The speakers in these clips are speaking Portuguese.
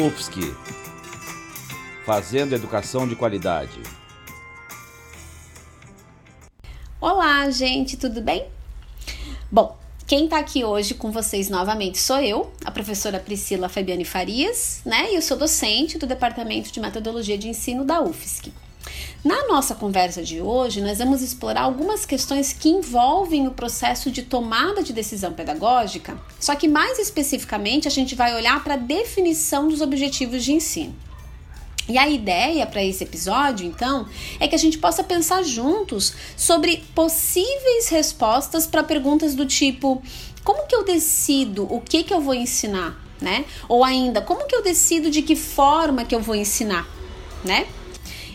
UFSC Fazendo Educação de Qualidade. Olá, gente, tudo bem? Bom, quem está aqui hoje com vocês novamente sou eu, a professora Priscila Fabiane Farias, né? E eu sou docente do Departamento de Metodologia de Ensino da UFSC. Na nossa conversa de hoje, nós vamos explorar algumas questões que envolvem o processo de tomada de decisão pedagógica, só que mais especificamente a gente vai olhar para a definição dos objetivos de ensino. E a ideia para esse episódio, então, é que a gente possa pensar juntos sobre possíveis respostas para perguntas do tipo: como que eu decido o que que eu vou ensinar, né? Ou ainda, como que eu decido de que forma que eu vou ensinar, né?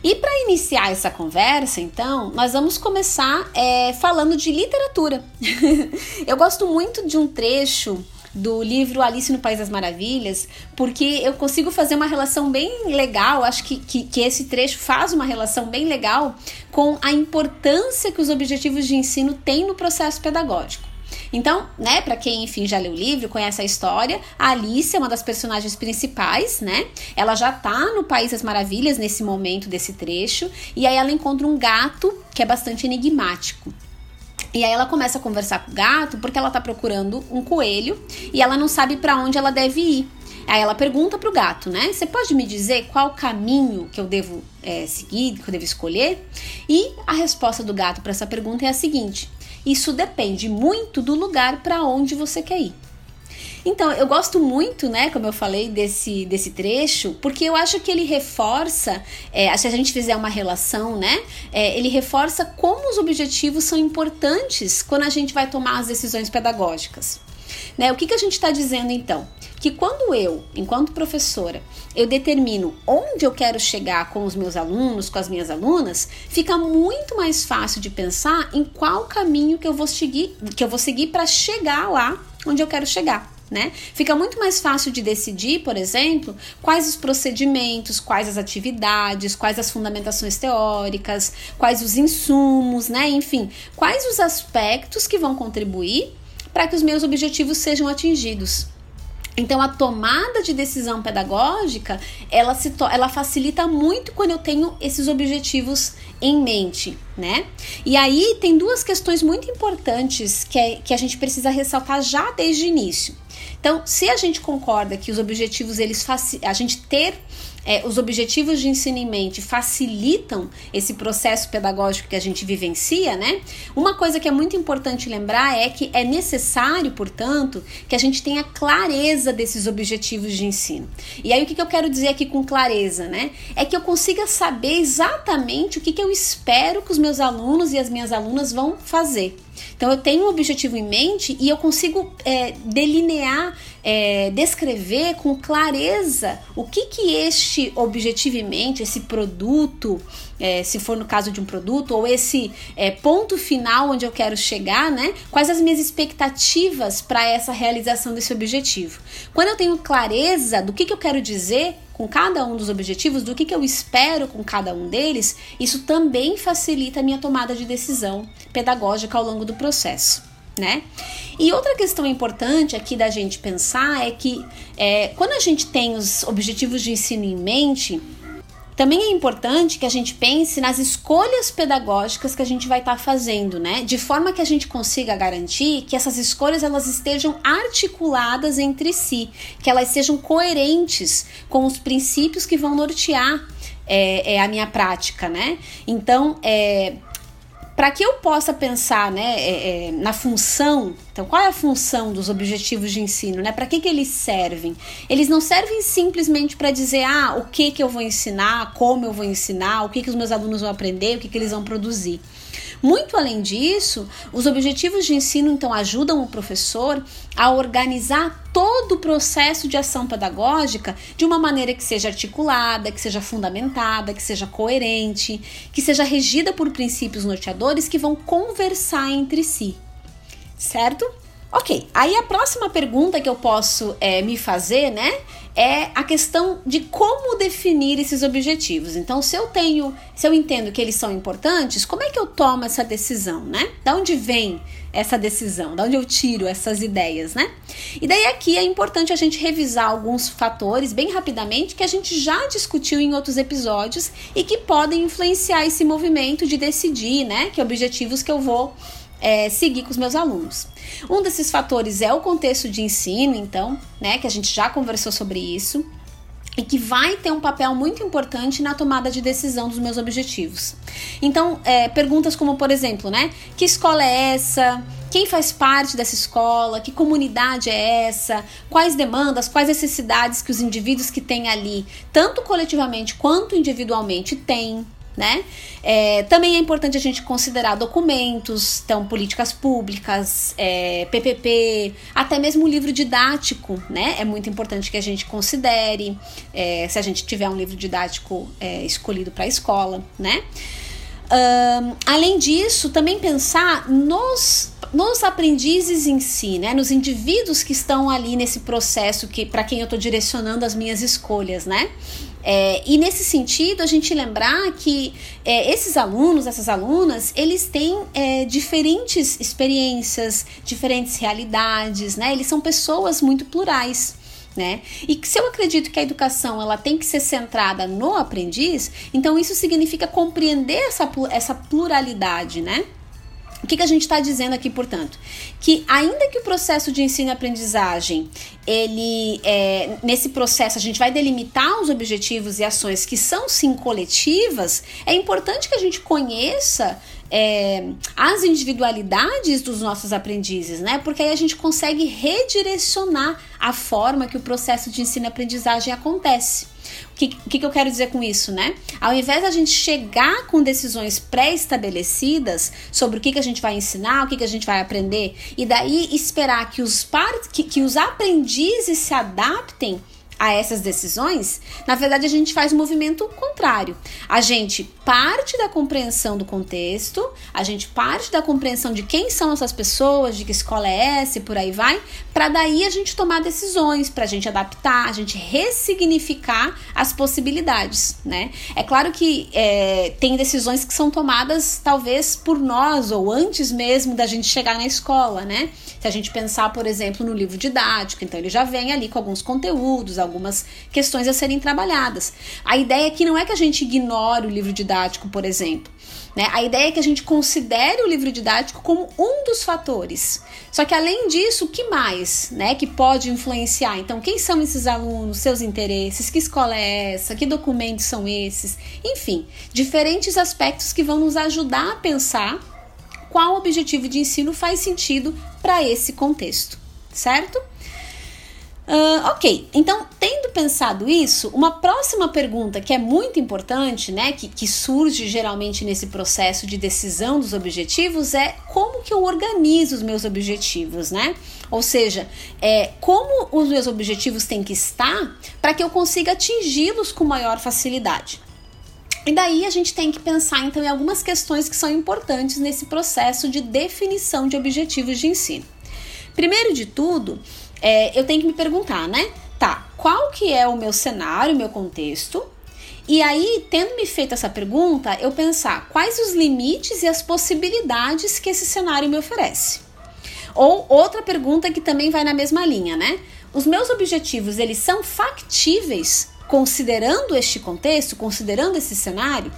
E para iniciar essa conversa, então, nós vamos começar é, falando de literatura. eu gosto muito de um trecho do livro Alice no País das Maravilhas, porque eu consigo fazer uma relação bem legal, acho que, que, que, esse trecho faz uma relação bem legal com a importância que os objetivos de ensino têm no processo pedagógico. Então, né, para quem, enfim, já leu o livro, conhece a história, a Alice é uma das personagens principais, né? Ela já tá no País das Maravilhas nesse momento desse trecho, e aí ela encontra um gato que é bastante enigmático. E aí ela começa a conversar com o gato porque ela tá procurando um coelho e ela não sabe para onde ela deve ir. Aí ela pergunta pro gato, né? Você pode me dizer qual caminho que eu devo é, seguir, que eu devo escolher? E a resposta do gato para essa pergunta é a seguinte: isso depende muito do lugar para onde você quer ir. Então, eu gosto muito, né, como eu falei, desse, desse trecho, porque eu acho que ele reforça, é, se a gente fizer uma relação, né, é, ele reforça como os objetivos são importantes quando a gente vai tomar as decisões pedagógicas. Né? O que, que a gente está dizendo então? Que quando eu, enquanto professora, eu determino onde eu quero chegar com os meus alunos, com as minhas alunas, fica muito mais fácil de pensar em qual caminho que eu vou seguir, que eu vou seguir para chegar lá onde eu quero chegar. Né? Fica muito mais fácil de decidir, por exemplo, quais os procedimentos, quais as atividades, quais as fundamentações teóricas, quais os insumos, né? Enfim, quais os aspectos que vão contribuir para que os meus objetivos sejam atingidos. Então a tomada de decisão pedagógica, ela se ela facilita muito quando eu tenho esses objetivos em mente, né? E aí tem duas questões muito importantes que, é, que a gente precisa ressaltar já desde o início. Então, se a gente concorda que os objetivos eles a gente ter é, os objetivos de ensino em mente facilitam esse processo pedagógico que a gente vivencia, né? Uma coisa que é muito importante lembrar é que é necessário, portanto, que a gente tenha clareza desses objetivos de ensino. E aí o que, que eu quero dizer aqui com clareza, né? É que eu consiga saber exatamente o que, que eu espero que os meus alunos e as minhas alunas vão fazer. Então eu tenho um objetivo em mente e eu consigo é, delinear, é, descrever com clareza o que que este objetivo em mente, esse produto, é, se for no caso de um produto, ou esse é, ponto final onde eu quero chegar, né? Quais as minhas expectativas para essa realização desse objetivo? Quando eu tenho clareza do que, que eu quero dizer, com cada um dos objetivos, do que, que eu espero com cada um deles, isso também facilita a minha tomada de decisão pedagógica ao longo do processo. Né? E outra questão importante aqui da gente pensar é que é, quando a gente tem os objetivos de ensino em mente, também é importante que a gente pense nas escolhas pedagógicas que a gente vai estar tá fazendo, né? De forma que a gente consiga garantir que essas escolhas elas estejam articuladas entre si, que elas sejam coerentes com os princípios que vão nortear é, é a minha prática, né? Então, é, para que eu possa pensar né, é, é, na função, então qual é a função dos objetivos de ensino, né? Para que, que eles servem? Eles não servem simplesmente para dizer ah, o que, que eu vou ensinar, como eu vou ensinar, o que, que os meus alunos vão aprender, o que, que eles vão produzir. Muito além disso, os objetivos de ensino então ajudam o professor a organizar todo o processo de ação pedagógica de uma maneira que seja articulada, que seja fundamentada, que seja coerente, que seja regida por princípios norteadores que vão conversar entre si. Certo? Ok, aí a próxima pergunta que eu posso é, me fazer, né, é a questão de como definir esses objetivos. Então, se eu tenho, se eu entendo que eles são importantes, como é que eu tomo essa decisão, né? Da onde vem essa decisão? Da onde eu tiro essas ideias, né? E daí aqui é importante a gente revisar alguns fatores bem rapidamente que a gente já discutiu em outros episódios e que podem influenciar esse movimento de decidir, né, que objetivos que eu vou é, seguir com os meus alunos. Um desses fatores é o contexto de ensino, então, né, que a gente já conversou sobre isso e que vai ter um papel muito importante na tomada de decisão dos meus objetivos. Então, é, perguntas como, por exemplo, né, que escola é essa? Quem faz parte dessa escola? Que comunidade é essa? Quais demandas, quais necessidades que os indivíduos que têm ali, tanto coletivamente quanto individualmente, têm? Né? É, também é importante a gente considerar documentos, então políticas públicas, é, PPP, até mesmo o livro didático, né? É muito importante que a gente considere, é, se a gente tiver um livro didático é, escolhido para a escola, né? Um, além disso, também pensar nos, nos aprendizes em si, né? Nos indivíduos que estão ali nesse processo que para quem eu estou direcionando as minhas escolhas, né? É, e nesse sentido, a gente lembrar que é, esses alunos, essas alunas, eles têm é, diferentes experiências, diferentes realidades, né? Eles são pessoas muito plurais. Né? E se eu acredito que a educação ela tem que ser centrada no aprendiz, então isso significa compreender essa, essa pluralidade, né? O que, que a gente está dizendo aqui, portanto? Que ainda que o processo de ensino e aprendizagem, ele é, nesse processo a gente vai delimitar os objetivos e ações que são sim coletivas, é importante que a gente conheça é, as individualidades dos nossos aprendizes, né? Porque aí a gente consegue redirecionar a forma que o processo de ensino e aprendizagem acontece. O que, que, que eu quero dizer com isso, né? Ao invés da gente chegar com decisões pré-estabelecidas sobre o que, que a gente vai ensinar, o que, que a gente vai aprender, e daí esperar que os, que, que os aprendizes se adaptem a essas decisões, na verdade a gente faz o um movimento contrário. A gente parte da compreensão do contexto, a gente parte da compreensão de quem são essas pessoas, de que escola é essa e por aí vai, para daí a gente tomar decisões, para a gente adaptar, a gente ressignificar as possibilidades, né? É claro que é, tem decisões que são tomadas talvez por nós ou antes mesmo da gente chegar na escola, né? Se a gente pensar, por exemplo, no livro didático, então ele já vem ali com alguns conteúdos, algumas questões a serem trabalhadas. A ideia aqui não é que a gente ignore o livro didático, por exemplo. Né? A ideia é que a gente considere o livro didático como um dos fatores. Só que além disso, o que mais né, que pode influenciar? Então, quem são esses alunos, seus interesses, que escola é essa, que documentos são esses? Enfim, diferentes aspectos que vão nos ajudar a pensar qual objetivo de ensino faz sentido para esse contexto, certo? Uh, ok, então tendo pensado isso, uma próxima pergunta que é muito importante, né, que, que surge geralmente nesse processo de decisão dos objetivos é como que eu organizo os meus objetivos, né? Ou seja, é, como os meus objetivos têm que estar para que eu consiga atingi-los com maior facilidade. E daí a gente tem que pensar então em algumas questões que são importantes nesse processo de definição de objetivos de ensino. Primeiro de tudo, é, eu tenho que me perguntar, né? Tá, qual que é o meu cenário, o meu contexto? E aí, tendo me feito essa pergunta, eu pensar quais os limites e as possibilidades que esse cenário me oferece. Ou outra pergunta que também vai na mesma linha, né? Os meus objetivos, eles são factíveis considerando este contexto, considerando esse cenário?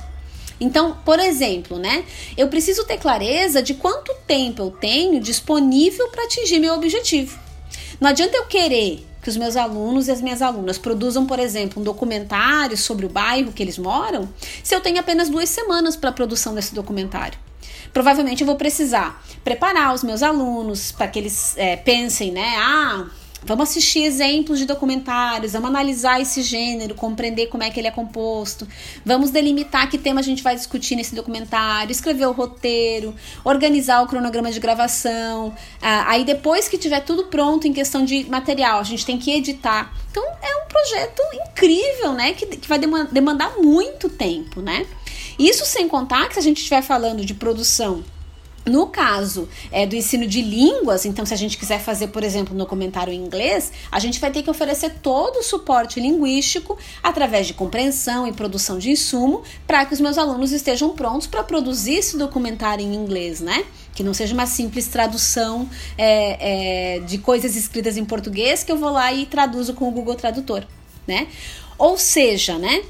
Então, por exemplo, né? Eu preciso ter clareza de quanto tempo eu tenho disponível para atingir meu objetivo. Não adianta eu querer que os meus alunos e as minhas alunas produzam, por exemplo, um documentário sobre o bairro que eles moram, se eu tenho apenas duas semanas para a produção desse documentário. Provavelmente eu vou precisar preparar os meus alunos para que eles é, pensem, né? Ah, Vamos assistir exemplos de documentários, vamos analisar esse gênero, compreender como é que ele é composto. Vamos delimitar que tema a gente vai discutir nesse documentário, escrever o roteiro, organizar o cronograma de gravação. Ah, aí depois que tiver tudo pronto em questão de material, a gente tem que editar. Então é um projeto incrível, né? Que, que vai demandar muito tempo, né? Isso sem contar que se a gente estiver falando de produção no caso é, do ensino de línguas, então, se a gente quiser fazer, por exemplo, no comentário em inglês, a gente vai ter que oferecer todo o suporte linguístico através de compreensão e produção de insumo para que os meus alunos estejam prontos para produzir esse documentário em inglês, né? Que não seja uma simples tradução é, é, de coisas escritas em português que eu vou lá e traduzo com o Google Tradutor, né? Ou seja, né?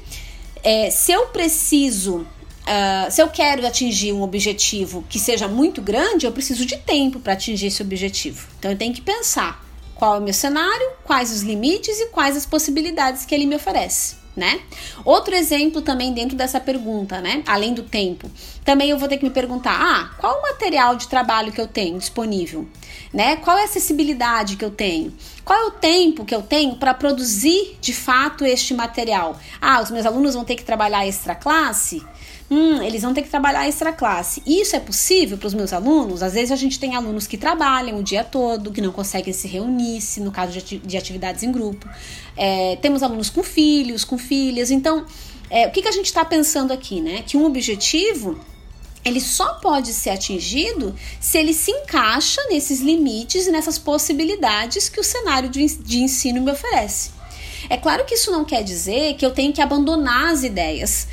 É, se eu preciso Uh, se eu quero atingir um objetivo que seja muito grande, eu preciso de tempo para atingir esse objetivo. Então eu tenho que pensar qual é o meu cenário, quais os limites e quais as possibilidades que ele me oferece. Né? Outro exemplo também dentro dessa pergunta, né? Além do tempo, também eu vou ter que me perguntar: ah, qual o material de trabalho que eu tenho disponível? Né? Qual é a acessibilidade que eu tenho? Qual é o tempo que eu tenho para produzir de fato este material? Ah, os meus alunos vão ter que trabalhar extra classe? Hum, eles vão ter que trabalhar extra classe. Isso é possível para os meus alunos? Às vezes a gente tem alunos que trabalham o dia todo, que não conseguem se reunir, se no caso de atividades em grupo. É, temos alunos com filhos, com filhas. Então, é, o que, que a gente está pensando aqui, né? Que um objetivo ele só pode ser atingido se ele se encaixa nesses limites e nessas possibilidades que o cenário de ensino me oferece. É claro que isso não quer dizer que eu tenho que abandonar as ideias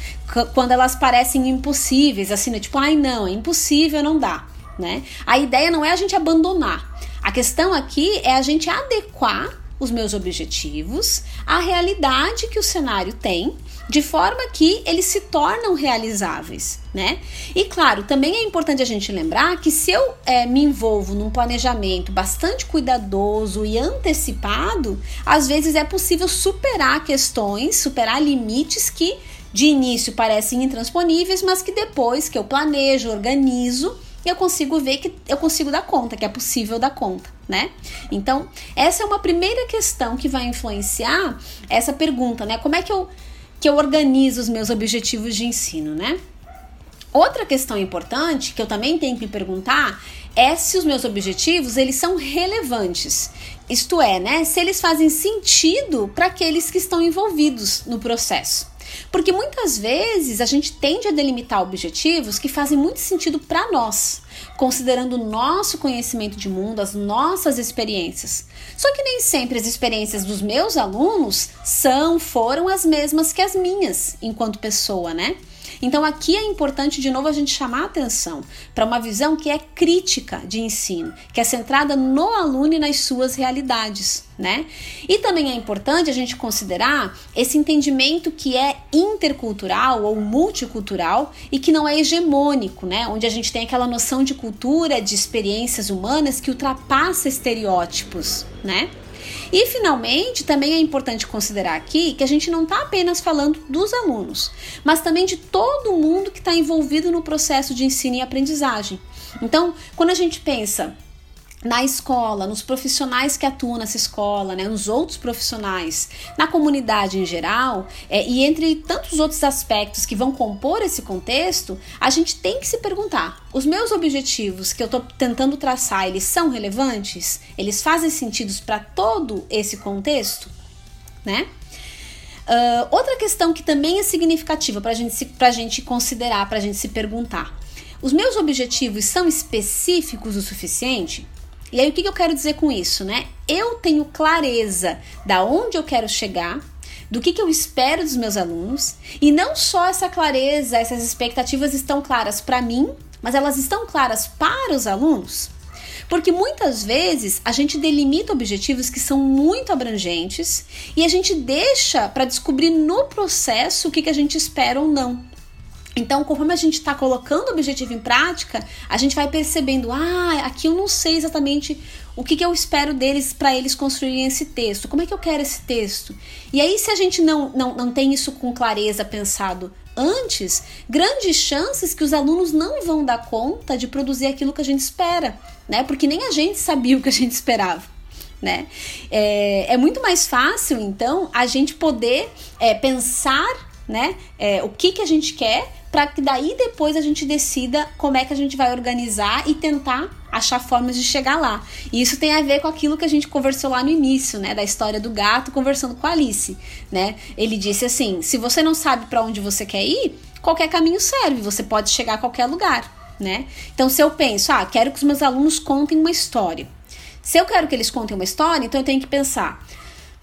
quando elas parecem impossíveis, assim, né? tipo, ai não, é impossível, não dá, né? A ideia não é a gente abandonar. A questão aqui é a gente adequar os meus objetivos à realidade que o cenário tem de forma que eles se tornam realizáveis, né? E claro, também é importante a gente lembrar que se eu é, me envolvo num planejamento bastante cuidadoso e antecipado, às vezes é possível superar questões, superar limites que de início parecem intransponíveis, mas que depois que eu planejo, organizo, eu consigo ver que eu consigo dar conta, que é possível dar conta, né? Então, essa é uma primeira questão que vai influenciar essa pergunta, né? Como é que eu que eu organizo os meus objetivos de ensino, né? Outra questão importante que eu também tenho que me perguntar é se os meus objetivos eles são relevantes. Isto é, né, se eles fazem sentido para aqueles que estão envolvidos no processo. Porque muitas vezes a gente tende a delimitar objetivos que fazem muito sentido para nós, considerando o nosso conhecimento de mundo, as nossas experiências. Só que nem sempre as experiências dos meus alunos são, foram as mesmas que as minhas enquanto pessoa, né? Então aqui é importante de novo a gente chamar atenção para uma visão que é crítica de ensino, que é centrada no aluno e nas suas realidades, né? E também é importante a gente considerar esse entendimento que é intercultural ou multicultural e que não é hegemônico, né? Onde a gente tem aquela noção de cultura, de experiências humanas que ultrapassa estereótipos, né? E finalmente, também é importante considerar aqui que a gente não está apenas falando dos alunos, mas também de todo mundo que está envolvido no processo de ensino e aprendizagem. Então, quando a gente pensa na escola, nos profissionais que atuam nessa escola, né, nos outros profissionais, na comunidade em geral, é, e entre tantos outros aspectos que vão compor esse contexto, a gente tem que se perguntar: os meus objetivos que eu estou tentando traçar, eles são relevantes? Eles fazem sentido para todo esse contexto? Né? Uh, outra questão que também é significativa para gente, a gente considerar, para a gente se perguntar: os meus objetivos são específicos o suficiente? E aí o que eu quero dizer com isso, né? Eu tenho clareza da onde eu quero chegar, do que, que eu espero dos meus alunos, e não só essa clareza, essas expectativas estão claras para mim, mas elas estão claras para os alunos. Porque muitas vezes a gente delimita objetivos que são muito abrangentes e a gente deixa para descobrir no processo o que, que a gente espera ou não. Então, conforme a gente está colocando o objetivo em prática, a gente vai percebendo, ah, aqui eu não sei exatamente o que, que eu espero deles para eles construírem esse texto, como é que eu quero esse texto. E aí, se a gente não, não, não tem isso com clareza pensado antes, grandes chances que os alunos não vão dar conta de produzir aquilo que a gente espera, né? Porque nem a gente sabia o que a gente esperava. né? É, é muito mais fácil, então, a gente poder é, pensar, né, é, o que, que a gente quer, para que daí depois a gente decida como é que a gente vai organizar e tentar achar formas de chegar lá. E isso tem a ver com aquilo que a gente conversou lá no início, né, da história do gato conversando com a Alice, né? Ele disse assim: "Se você não sabe para onde você quer ir, qualquer caminho serve, você pode chegar a qualquer lugar", né? Então se eu penso: "Ah, quero que os meus alunos contem uma história". Se eu quero que eles contem uma história, então eu tenho que pensar: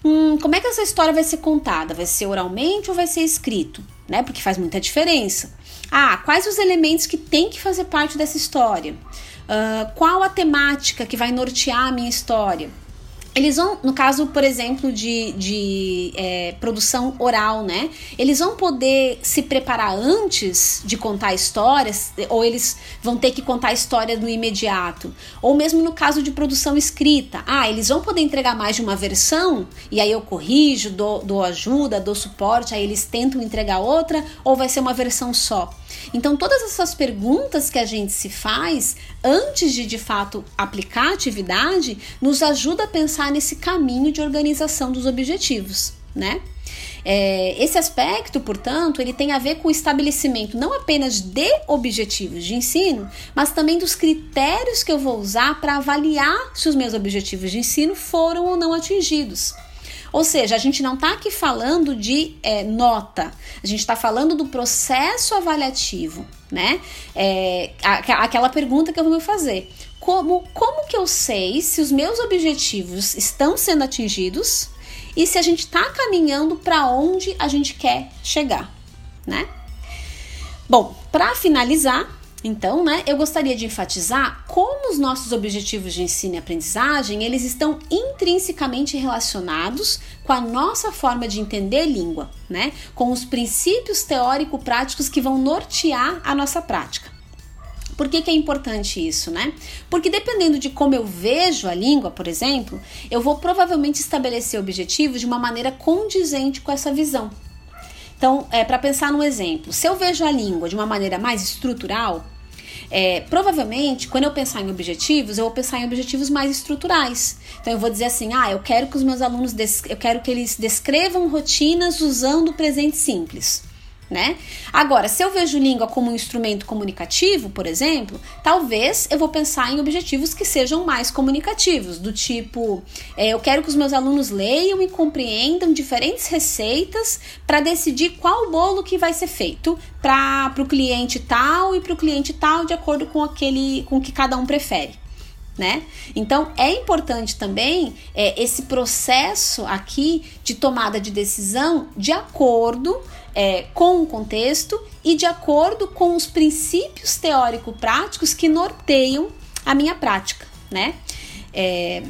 hum, como é que essa história vai ser contada? Vai ser oralmente ou vai ser escrito? Né? Porque faz muita diferença. Ah, quais os elementos que tem que fazer parte dessa história? Uh, qual a temática que vai nortear a minha história? Eles vão, no caso, por exemplo, de, de é, produção oral, né? Eles vão poder se preparar antes de contar histórias, ou eles vão ter que contar a história no imediato. Ou mesmo no caso de produção escrita. Ah, eles vão poder entregar mais de uma versão, e aí eu corrijo, dou, dou ajuda, dou suporte, aí eles tentam entregar outra, ou vai ser uma versão só. Então, todas essas perguntas que a gente se faz antes de de fato aplicar a atividade nos ajuda a pensar nesse caminho de organização dos objetivos, né? É, esse aspecto, portanto, ele tem a ver com o estabelecimento não apenas de objetivos de ensino, mas também dos critérios que eu vou usar para avaliar se os meus objetivos de ensino foram ou não atingidos. Ou seja, a gente não está aqui falando de é, nota, a gente está falando do processo avaliativo, né? É, aquela pergunta que eu vou me fazer. Como, como que eu sei se os meus objetivos estão sendo atingidos e se a gente está caminhando para onde a gente quer chegar, né? Bom, para finalizar, então, né, eu gostaria de enfatizar como os nossos objetivos de ensino e aprendizagem, eles estão intrinsecamente relacionados com a nossa forma de entender língua, né? Com os princípios teórico-práticos que vão nortear a nossa prática. Por que, que, é importante isso, né? Porque dependendo de como eu vejo a língua, por exemplo, eu vou provavelmente estabelecer objetivos de uma maneira condizente com essa visão. Então, é, para pensar num exemplo, se eu vejo a língua de uma maneira mais estrutural, é, provavelmente, quando eu pensar em objetivos, eu vou pensar em objetivos mais estruturais. Então, eu vou dizer assim: ah, eu quero que os meus alunos, eu quero que eles descrevam rotinas usando o presente simples né? Agora, se eu vejo língua como um instrumento comunicativo, por exemplo, talvez eu vou pensar em objetivos que sejam mais comunicativos, do tipo, é, eu quero que os meus alunos leiam e compreendam diferentes receitas para decidir qual bolo que vai ser feito para o cliente tal e para o cliente tal, de acordo com aquele com que cada um prefere né? Então é importante também é, esse processo aqui de tomada de decisão de acordo é, com o contexto e de acordo com os princípios teórico-práticos que norteiam a minha prática, né? É,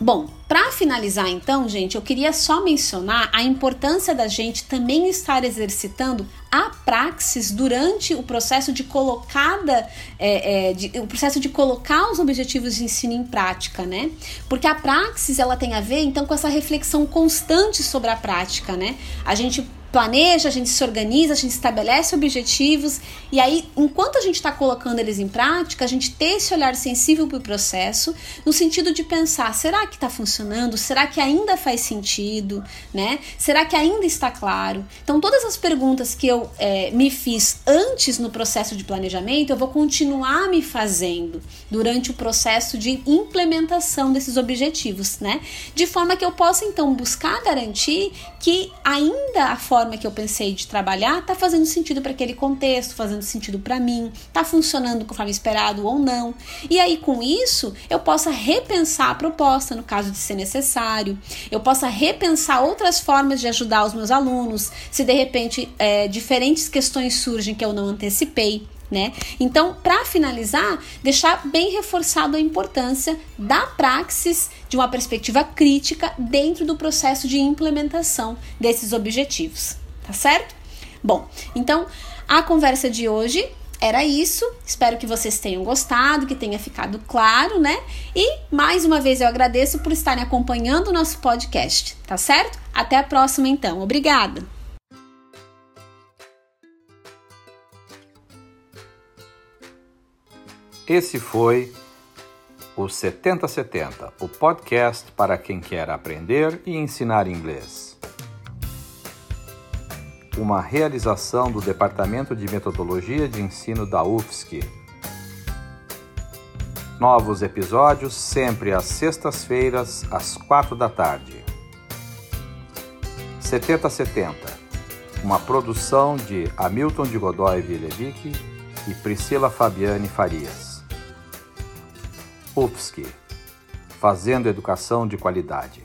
Bom, para finalizar então, gente, eu queria só mencionar a importância da gente também estar exercitando a praxis durante o processo de colocada, é, é, de, o processo de colocar os objetivos de ensino em prática, né? Porque a praxis ela tem a ver então com essa reflexão constante sobre a prática, né? A gente planeja, a gente se organiza, a gente estabelece objetivos e aí, enquanto a gente está colocando eles em prática, a gente ter esse olhar sensível para o processo, no sentido de pensar: será que está funcionando? Será que ainda faz sentido? Né? Será que ainda está claro? Então, todas as perguntas que eu é, me fiz antes no processo de planejamento, eu vou continuar me fazendo durante o processo de implementação desses objetivos, né? De forma que eu possa então buscar garantir que ainda a forma forma que eu pensei de trabalhar está fazendo sentido para aquele contexto, fazendo sentido para mim, está funcionando conforme esperado ou não. E aí, com isso, eu possa repensar a proposta no caso de ser necessário, eu possa repensar outras formas de ajudar os meus alunos, se de repente é, diferentes questões surgem que eu não antecipei. Né? Então, para finalizar, deixar bem reforçado a importância da praxis de uma perspectiva crítica dentro do processo de implementação desses objetivos, tá certo? Bom, então a conversa de hoje era isso. Espero que vocês tenham gostado, que tenha ficado claro, né? E mais uma vez eu agradeço por estarem acompanhando o nosso podcast, tá certo? Até a próxima então. Obrigada. Esse foi o 7070, o podcast para quem quer aprender e ensinar inglês. Uma realização do Departamento de Metodologia de Ensino da UFSC. Novos episódios sempre às sextas-feiras, às quatro da tarde. 7070, uma produção de Hamilton de Godoy Vilhevique e Priscila Fabiane Farias. UFSC, fazendo educação de qualidade.